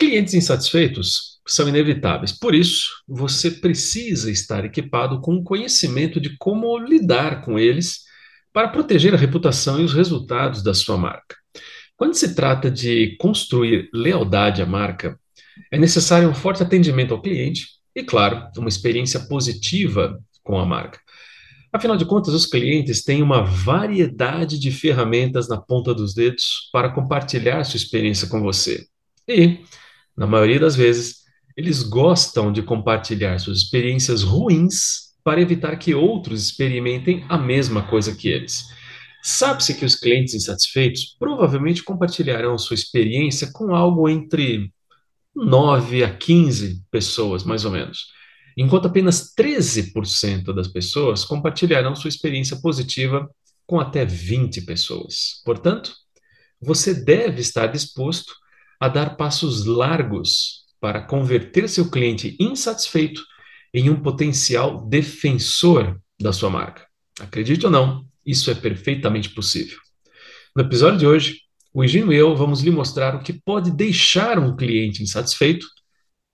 Clientes insatisfeitos são inevitáveis, por isso, você precisa estar equipado com um conhecimento de como lidar com eles para proteger a reputação e os resultados da sua marca. Quando se trata de construir lealdade à marca, é necessário um forte atendimento ao cliente e, claro, uma experiência positiva com a marca. Afinal de contas, os clientes têm uma variedade de ferramentas na ponta dos dedos para compartilhar sua experiência com você. E, na maioria das vezes, eles gostam de compartilhar suas experiências ruins para evitar que outros experimentem a mesma coisa que eles. Sabe-se que os clientes insatisfeitos provavelmente compartilharão sua experiência com algo entre 9 a 15 pessoas, mais ou menos, enquanto apenas 13% das pessoas compartilharão sua experiência positiva com até 20 pessoas. Portanto, você deve estar disposto a dar passos largos para converter seu cliente insatisfeito em um potencial defensor da sua marca. Acredite ou não, isso é perfeitamente possível. No episódio de hoje, o Higino e eu vamos lhe mostrar o que pode deixar um cliente insatisfeito,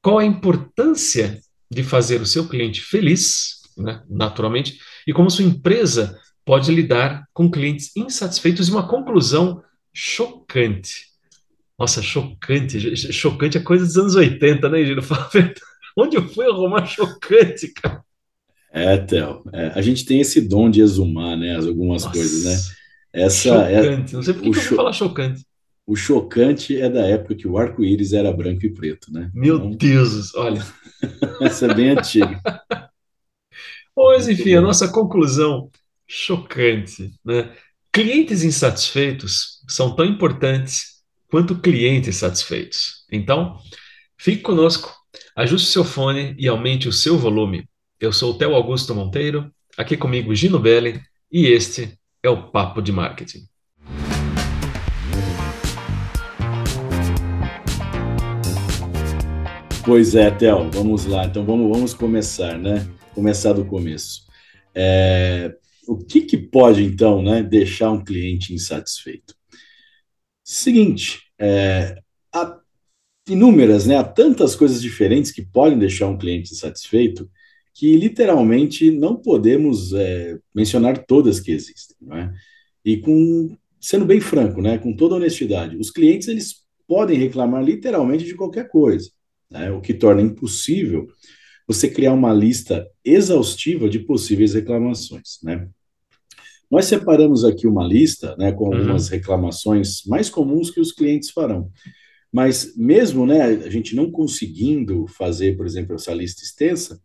qual a importância de fazer o seu cliente feliz, né, naturalmente, e como sua empresa pode lidar com clientes insatisfeitos e uma conclusão chocante. Nossa, chocante. Chocante é coisa dos anos 80, né, Gino? Onde eu fui arrumar chocante, cara? É, Theo. É, a gente tem esse dom de exumar, né? Algumas Nossa, coisas, né? Essa é chocante. É, Não sei por que, que eu vou falar chocante. O chocante é da época que o arco-íris era branco e preto, né? Meu então... Deus, olha. Essa é bem antiga. Pois, enfim, a nossa conclusão chocante, né? Clientes insatisfeitos são tão importantes quanto clientes satisfeitos. Então, fique conosco, ajuste seu fone e aumente o seu volume. Eu sou o Theo Augusto Monteiro, aqui comigo Gino Belli, e este é o Papo de Marketing. Pois é, Theo, vamos lá. Então vamos, vamos começar, né? Começar do começo. É, o que, que pode, então, né, deixar um cliente insatisfeito? Seguinte, é, há inúmeras, né, há tantas coisas diferentes que podem deixar um cliente insatisfeito que literalmente não podemos é, mencionar todas que existem. É? E com sendo bem franco, né, com toda honestidade, os clientes eles podem reclamar literalmente de qualquer coisa, né, o que torna impossível você criar uma lista exaustiva de possíveis reclamações, né? Nós separamos aqui uma lista, né, com uhum. algumas uhum. reclamações mais comuns que os clientes farão. Mas mesmo, né, a gente não conseguindo fazer, por exemplo, essa lista extensa,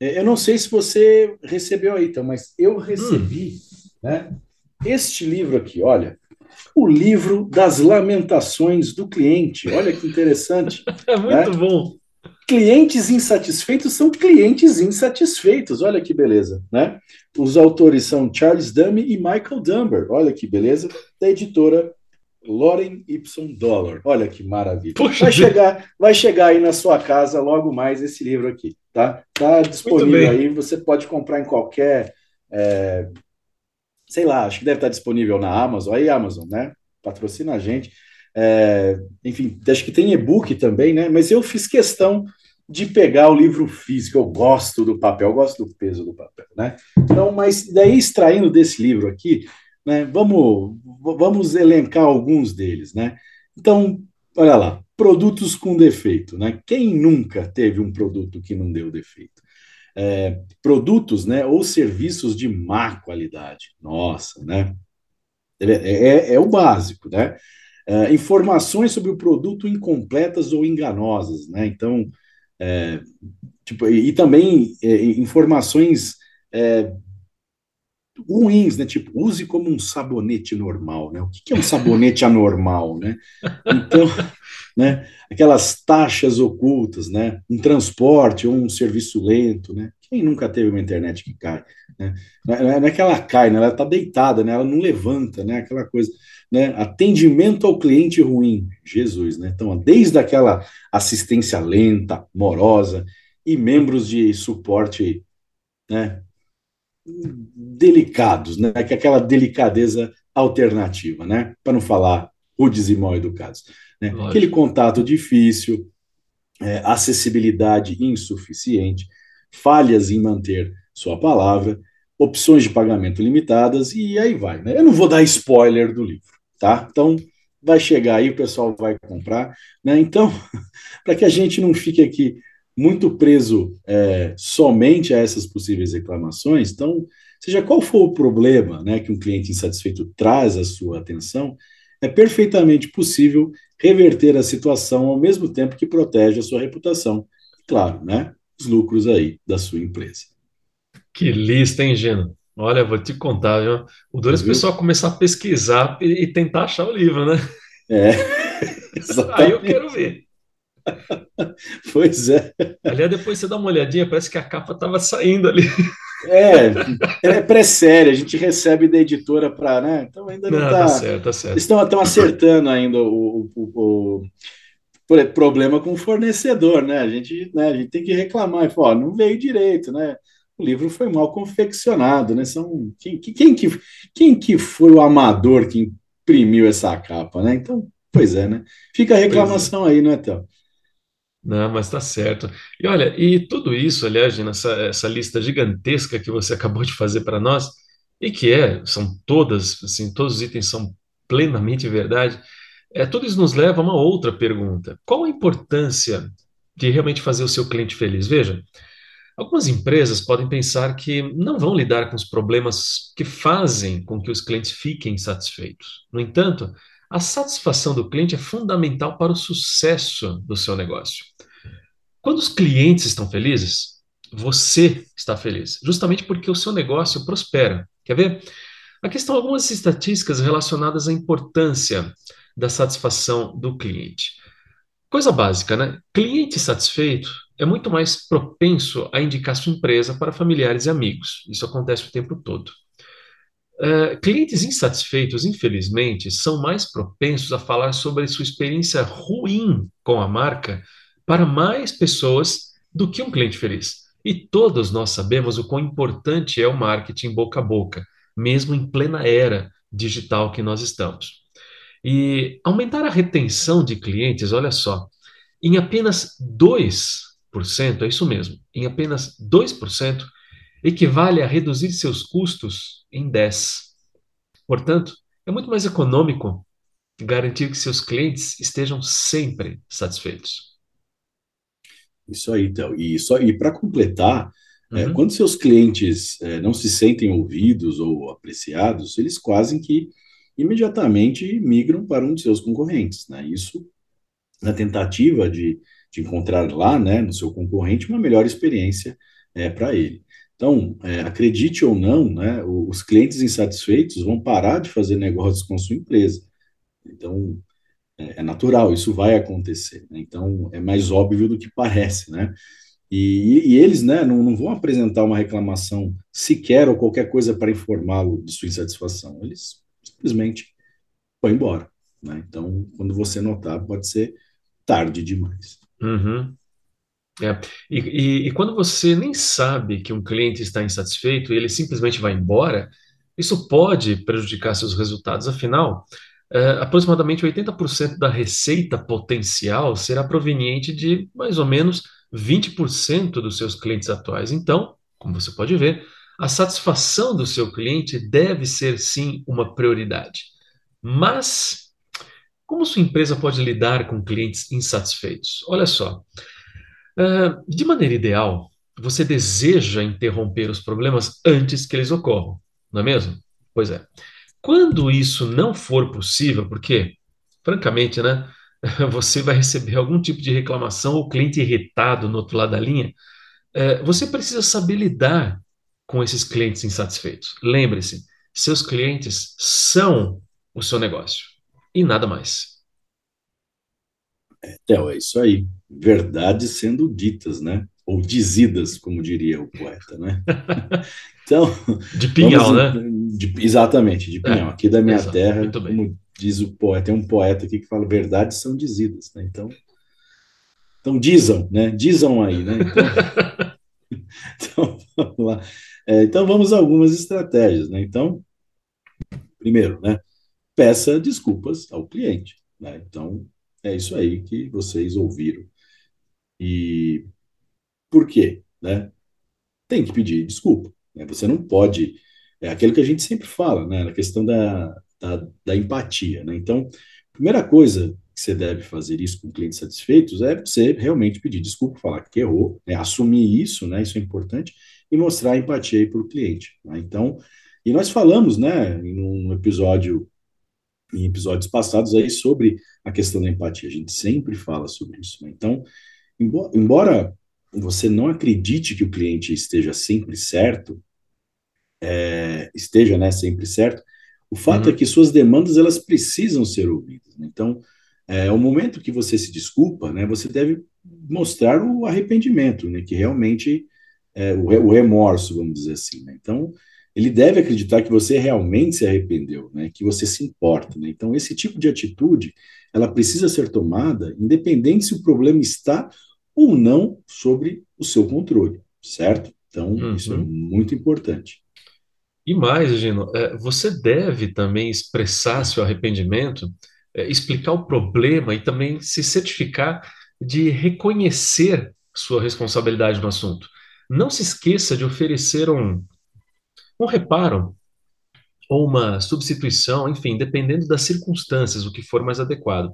é, eu não sei se você recebeu aí, então, mas eu recebi, hum. né, este livro aqui, olha, o livro das lamentações do cliente. Olha que interessante. é muito né? bom. Clientes insatisfeitos são clientes insatisfeitos. Olha que beleza, né? Os autores são Charles Dumme e Michael Dumber. Olha que beleza. Da editora Loren Y Dollar. Olha que maravilha. Puxa vai chegar, vai chegar aí na sua casa logo mais esse livro aqui, tá? Tá disponível aí. Você pode comprar em qualquer, é, sei lá, acho que deve estar disponível na Amazon. Aí Amazon, né? Patrocina a gente. É, enfim, acho que tem e-book também, né? Mas eu fiz questão de pegar o livro físico. Eu gosto do papel, eu gosto do peso do papel, né? Então, mas daí extraindo desse livro aqui, né? Vamos, vamos elencar alguns deles, né? Então, olha lá, produtos com defeito, né? Quem nunca teve um produto que não deu defeito? É, produtos, né? Ou serviços de má qualidade. Nossa, né? É, é, é o básico, né? É, informações sobre o produto incompletas ou enganosas, né? Então, é, tipo, e, e também é, informações é, ruins, né? Tipo, use como um sabonete normal, né? O que é um sabonete anormal, né? Então, né? Aquelas taxas ocultas, né? Um transporte ou um serviço lento, né? Quem nunca teve uma internet que cai? Né? Não é que ela cai, né? ela está deitada, né? ela não levanta, né? aquela coisa. Né? Atendimento ao cliente ruim, Jesus. Né? Então, desde aquela assistência lenta, morosa, e membros de suporte né? delicados, né? que é aquela delicadeza alternativa, né? para não falar rudes e mal educados. Né? Aquele contato difícil, é, acessibilidade insuficiente, falhas em manter sua palavra, opções de pagamento limitadas e aí vai. Né? Eu não vou dar spoiler do livro, tá? Então vai chegar aí, o pessoal vai comprar, né? Então, para que a gente não fique aqui muito preso é, somente a essas possíveis reclamações, então, seja qual for o problema né, que um cliente insatisfeito traz à sua atenção, é perfeitamente possível reverter a situação ao mesmo tempo que protege a sua reputação. Claro, né? Os lucros aí da sua empresa. Que lista, hein, Gino? Olha, vou te contar, viu? O duro é o pessoal começar a pesquisar e, e, tentar achar o livro, né? É. Aí eu quero ver. Pois é. Aliás, depois você dá uma olhadinha, parece que a capa estava saindo ali. É, é pré-série, a gente recebe da editora para, né? Então ainda não, está. Tá certo, tá certo. Estão, estão acertando ainda o, o, o, problema com o fornecedor, né? A gente, né, a gente tem que reclamar e falar, não veio direito, né? O livro foi mal confeccionado, né? São, quem, quem, que, quem que foi o amador que imprimiu essa capa, né? Então, pois é, né? Fica a é. reclamação é. aí, não é, Théo? Não, mas tá certo. E olha, e tudo isso, aliás, nessa essa lista gigantesca que você acabou de fazer para nós, e que é, são todas, assim, todos os itens são plenamente verdade, é, tudo isso nos leva a uma outra pergunta. Qual a importância de realmente fazer o seu cliente feliz? Veja, algumas empresas podem pensar que não vão lidar com os problemas que fazem com que os clientes fiquem satisfeitos. No entanto, a satisfação do cliente é fundamental para o sucesso do seu negócio. Quando os clientes estão felizes, você está feliz, justamente porque o seu negócio prospera. Quer ver? Aqui estão algumas estatísticas relacionadas à importância da satisfação do cliente. Coisa básica, né? Cliente satisfeito é muito mais propenso a indicar sua empresa para familiares e amigos. Isso acontece o tempo todo. Uh, clientes insatisfeitos, infelizmente, são mais propensos a falar sobre sua experiência ruim com a marca para mais pessoas do que um cliente feliz. E todos nós sabemos o quão importante é o marketing boca a boca, mesmo em plena era digital que nós estamos. E aumentar a retenção de clientes, olha só, em apenas 2%, é isso mesmo, em apenas 2%, equivale a reduzir seus custos em 10. Portanto, é muito mais econômico garantir que seus clientes estejam sempre satisfeitos. Isso aí, então. E, só, e para completar, é, uhum. é, quando seus clientes é, não se sentem ouvidos ou apreciados, eles quase que imediatamente migram para um de seus concorrentes. Né? Isso na tentativa de, de encontrar lá, né, no seu concorrente, uma melhor experiência é, para ele. Então, é, acredite ou não, né, os clientes insatisfeitos vão parar de fazer negócios com sua empresa. Então, é, é natural, isso vai acontecer. Né? Então, é mais óbvio do que parece, né? E, e eles né, não, não, vão apresentar uma reclamação sequer ou qualquer coisa para informá-lo de sua insatisfação. Eles simplesmente vão embora. Né? Então, quando você notar, pode ser tarde demais. Uhum. É. E, e, e, quando você nem sabe que um cliente está insatisfeito e ele simplesmente vai embora, isso pode prejudicar seus resultados. Afinal, é, aproximadamente 80% da receita potencial será proveniente de mais ou menos 20% dos seus clientes atuais. Então, como você pode ver, a satisfação do seu cliente deve ser sim uma prioridade. Mas, como sua empresa pode lidar com clientes insatisfeitos? Olha só. Uh, de maneira ideal, você deseja interromper os problemas antes que eles ocorram, não é mesmo? Pois é. Quando isso não for possível, porque, francamente, né, você vai receber algum tipo de reclamação ou cliente irritado no outro lado da linha, uh, você precisa saber lidar com esses clientes insatisfeitos. Lembre-se, seus clientes são o seu negócio e nada mais. É, Theo, é isso aí verdades sendo ditas, né? Ou dizidas, como diria o poeta, né? Então. De Pinhal, vamos, né? De, exatamente, de Pinhal. É, Aqui da minha exato, terra, como diz o poeta, tem um poeta aqui que fala: verdades são dizidas, né? Então. Então, dizam, né? Dizam aí, né? Então, então vamos lá. É, então, vamos a algumas estratégias, né? Então, primeiro, né? Peça desculpas ao cliente, né? Então, é isso aí que vocês ouviram E por quê? Né? Tem que pedir desculpa. Né? Você não pode. É aquilo que a gente sempre fala, né? Na questão da, da, da empatia. Né? Então, primeira coisa que você deve fazer isso com clientes satisfeitos é você realmente pedir desculpa, falar que errou, né? assumir isso, né? Isso é importante, e mostrar empatia para o cliente. Né? Então, e nós falamos, né, em um episódio, em episódios passados aí sobre a questão da empatia. A gente sempre fala sobre isso. Né? Então, embora você não acredite que o cliente esteja sempre certo, é, esteja, né, sempre certo, o fato uhum. é que suas demandas elas precisam ser ouvidas. Né? Então, é, o momento que você se desculpa, né, você deve mostrar o arrependimento, né, que realmente é, o, o, remorso, vamos dizer assim. Né? Então, ele deve acreditar que você realmente se arrependeu, né, que você se importa. Né? Então, esse tipo de atitude, ela precisa ser tomada, independente se o problema está ou não sobre o seu controle, certo? Então, uhum. isso é muito importante. E mais, Gino, é, você deve também expressar seu arrependimento, é, explicar o problema e também se certificar de reconhecer sua responsabilidade no assunto. Não se esqueça de oferecer um, um reparo ou uma substituição, enfim, dependendo das circunstâncias, o que for mais adequado.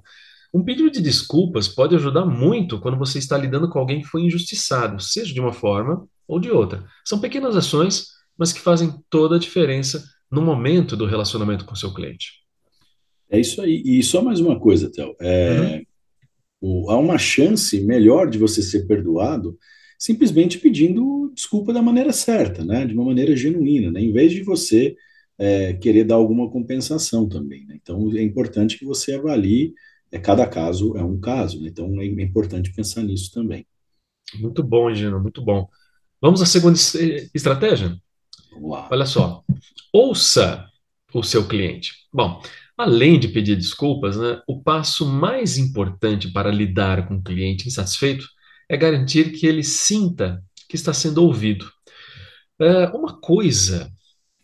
Um pedido de desculpas pode ajudar muito quando você está lidando com alguém que foi injustiçado, seja de uma forma ou de outra. São pequenas ações mas que fazem toda a diferença no momento do relacionamento com seu cliente. É isso aí. E só mais uma coisa, Théo. É, uhum. o, há uma chance melhor de você ser perdoado simplesmente pedindo desculpa da maneira certa, né? de uma maneira genuína, né? em vez de você é, querer dar alguma compensação também. Né? Então, é importante que você avalie, é, cada caso é um caso, né? então é importante pensar nisso também. Muito bom, Gino, muito bom. Vamos à segunda estratégia? Vamos lá. Olha só. Ouça o seu cliente. Bom, além de pedir desculpas, né, o passo mais importante para lidar com o cliente insatisfeito é garantir que ele sinta que está sendo ouvido. É, uma coisa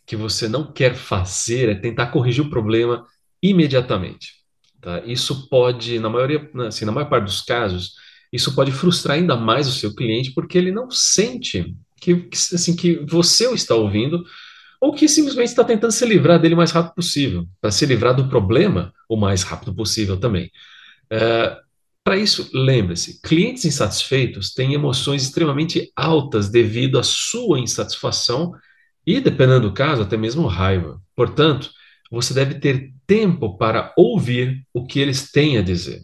que você não quer fazer é tentar corrigir o problema imediatamente. Tá? Isso pode, na maioria, assim, na maior parte dos casos, isso pode frustrar ainda mais o seu cliente porque ele não sente que, assim, que você o está ouvindo, ou que simplesmente está tentando se livrar dele o mais rápido possível, para se livrar do problema o mais rápido possível também. É, para isso, lembre-se: clientes insatisfeitos têm emoções extremamente altas devido à sua insatisfação e, dependendo do caso, até mesmo raiva. Portanto, você deve ter tempo para ouvir o que eles têm a dizer.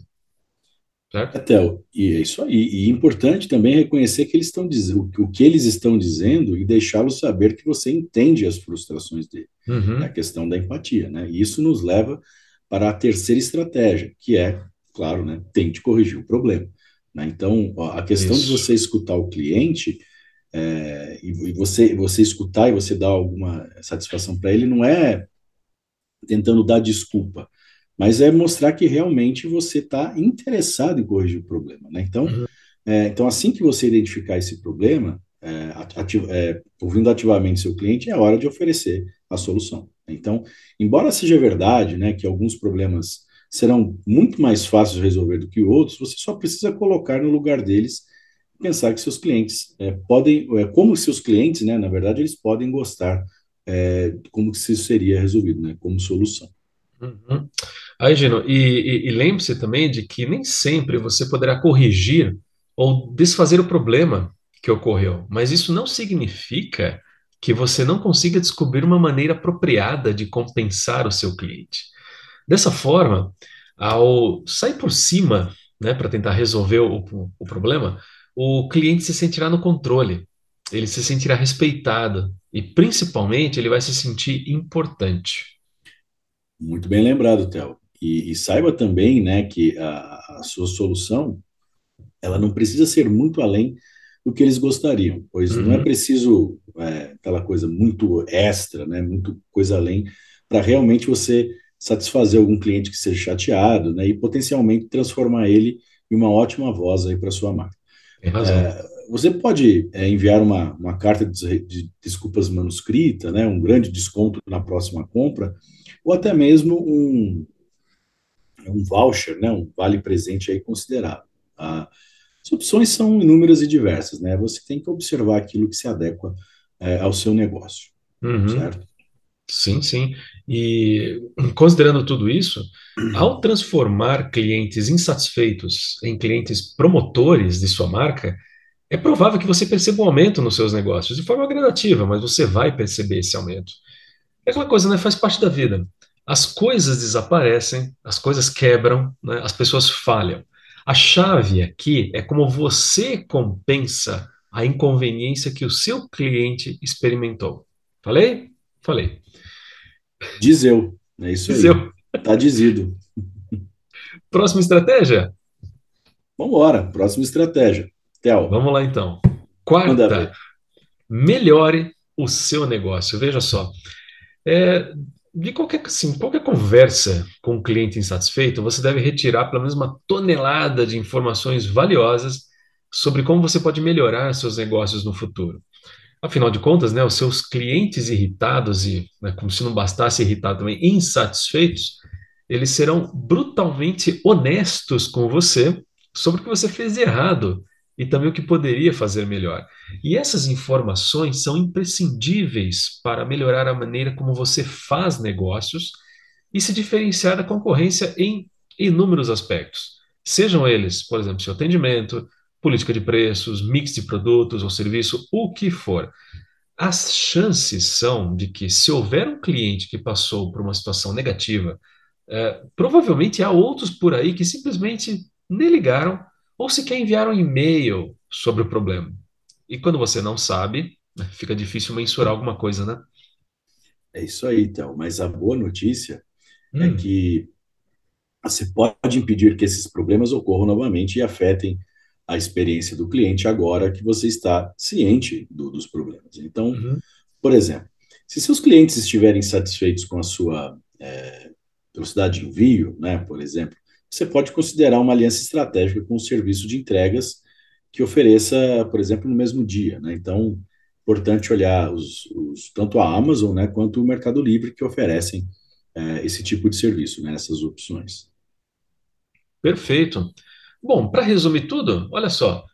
Certo? Até, e é isso aí. E é importante também reconhecer que eles estão dizendo o que eles estão dizendo e deixá-los saber que você entende as frustrações dele. Uhum. É a questão da empatia, né? E isso nos leva para a terceira estratégia, que é, claro, né, tente corrigir o problema. Né? Então, a questão isso. de você escutar o cliente é, e você você escutar e você dar alguma satisfação para ele não é tentando dar desculpa mas é mostrar que realmente você está interessado em corrigir o problema. Né? Então, uhum. é, então, assim que você identificar esse problema, é, ativ é, ouvindo ativamente seu cliente, é hora de oferecer a solução. Então, embora seja verdade né, que alguns problemas serão muito mais fáceis de resolver do que outros, você só precisa colocar no lugar deles pensar que seus clientes é, podem, é, como seus clientes, né, na verdade, eles podem gostar é, como que isso seria resolvido, né, como solução. Uhum. Aí, Gino, e, e, e lembre-se também de que nem sempre você poderá corrigir ou desfazer o problema que ocorreu, mas isso não significa que você não consiga descobrir uma maneira apropriada de compensar o seu cliente. Dessa forma, ao sair por cima, né, para tentar resolver o, o problema, o cliente se sentirá no controle, ele se sentirá respeitado e, principalmente, ele vai se sentir importante. Muito bem lembrado, Theo. E, e, saiba também, né, que a, a, sua solução ela não precisa ser muito além do que eles gostariam, pois uhum. não é uhum. preciso é, aquela coisa muito extra, né, muito coisa além, para realmente você satisfazer algum cliente que seja chateado, né, e potencialmente transformar ele em uma ótima voz aí para sua marca. É, você pode é, enviar uma, uma carta de, de desculpas manuscrita, né, um grande desconto na próxima compra, ou até mesmo um, um voucher, né, um vale presente aí considerável. Tá? As opções são inúmeras e diversas, né? Você tem que observar aquilo que se adequa é, ao seu negócio, Uhum. certo? Sim, sim. E considerando tudo isso, ao transformar clientes insatisfeitos em clientes promotores de sua marca, é provável que você perceba um aumento nos seus negócios, de forma gradativa, mas você vai perceber esse aumento. É aquela coisa, né? Faz parte da vida. As coisas desaparecem, as coisas quebram, né? As pessoas falham. A chave aqui é como você compensa a inconveniência que o seu cliente experimentou. Falei? Falei. Diz eu, é isso Diz aí. eu. Tá dizido. Próxima estratégia? Vamos embora, próxima estratégia. Theo, Vamos lá então. Quarta, melhore o seu negócio. Veja só, é, de qualquer, assim, qualquer conversa com um cliente insatisfeito, você deve retirar pelo menos uma tonelada de informações valiosas sobre como você pode melhorar seus negócios no futuro. Afinal de contas, né, os seus clientes irritados e, né, como se não bastasse irritar também, insatisfeitos, eles serão brutalmente honestos com você sobre o que você fez errado e também o que poderia fazer melhor. E essas informações são imprescindíveis para melhorar a maneira como você faz negócios e se diferenciar da concorrência em inúmeros aspectos. Sejam eles, por exemplo, seu atendimento, política de preços, mix de produtos ou serviço, o que for. As chances são de que, se houver um cliente que passou por uma situação negativa, eh, provavelmente há outros por aí que simplesmente nem ligaram ou sequer enviaram um e-mail sobre o problema. E quando você não sabe, né, fica difícil mensurar alguma coisa, né? É isso aí, então. Mas a boa notícia é Hum, que você pode impedir que esses problemas ocorram novamente e afetem a experiência do cliente agora que você está ciente do- dos problemas. Então, uhum, por exemplo, se seus clientes estiverem satisfeitos com a sua eh, velocidade de envio, né, por exemplo, você pode considerar uma aliança estratégica com um serviço de entregas que ofereça, por exemplo, no mesmo dia, né? Então, importante olhar os, os- tanto a Amazon, né, quanto o Mercado Livre que oferecem eh, esse tipo de serviço, né, essas opções. perfeito. Bom, para resumir tudo, olha só.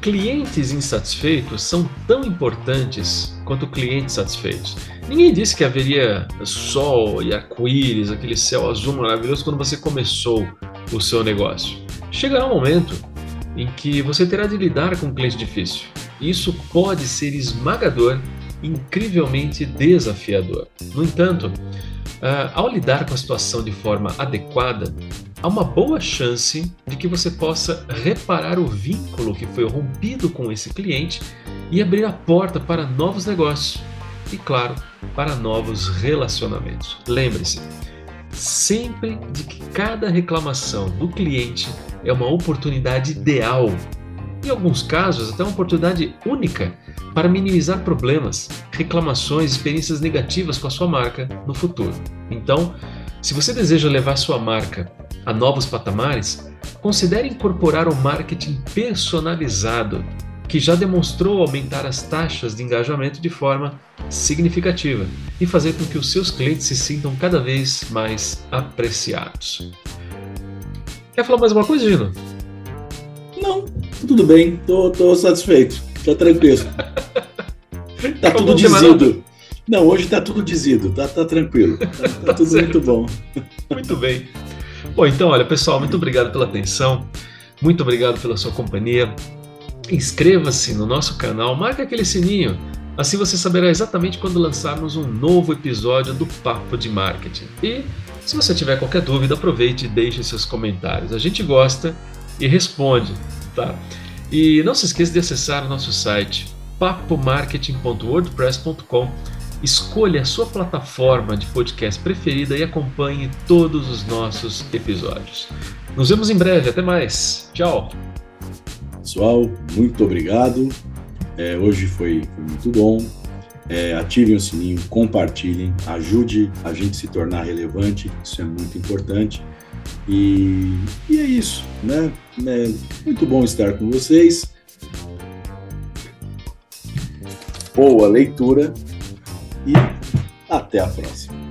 Clientes insatisfeitos são tão importantes quanto clientes satisfeitos. Ninguém disse que haveria sol e arco-íris, aquele céu azul maravilhoso quando você começou o seu negócio. Chegará um momento em que você terá de lidar com um cliente difícil. Isso pode ser esmagador, incrivelmente desafiador. No entanto, ah, ao lidar com a situação de forma adequada, há uma boa chance de que você possa reparar o vínculo que foi rompido com esse cliente e abrir a porta para novos negócios e, claro, para novos relacionamentos. Lembre-se, sempre de que cada reclamação do cliente é uma oportunidade ideal, em alguns casos, até uma oportunidade única para minimizar problemas, reclamações, experiências negativas com a sua marca no futuro. Então, se você deseja levar sua marca a novos patamares, considere incorporar o marketing personalizado, que já demonstrou aumentar as taxas de engajamento de forma significativa e fazer com que os seus clientes se sintam cada vez mais apreciados. Quer falar mais alguma coisa, Gino? Não, tudo bem, tô, tô satisfeito, tá tranquilo. Tá Como tudo dizido. Não, hoje tá tudo dizido, tá, tá tranquilo. Tá, tá Tá tudo certo. muito bom. Muito bem. Bom, então, olha, pessoal, muito obrigado pela atenção, muito obrigado pela sua companhia. Inscreva-se no nosso canal, marque aquele sininho, assim você saberá exatamente quando lançarmos um novo episódio do Papo de Marketing. E se você tiver qualquer dúvida, aproveite e deixe seus comentários. A gente gosta e responde, tá? E não se esqueça de acessar o nosso site papomarketing.wordpress.com Escolha a sua plataforma de podcast preferida e acompanhe todos os nossos episódios. Nos vemos em breve, até mais. Tchau. Pessoal, muito obrigado. É, hoje foi, foi muito bom. É, ativem o sininho, compartilhem, ajude a gente se tornar relevante, isso é muito importante. E, e é isso, né? É muito bom estar com vocês. Boa leitura e até a próxima.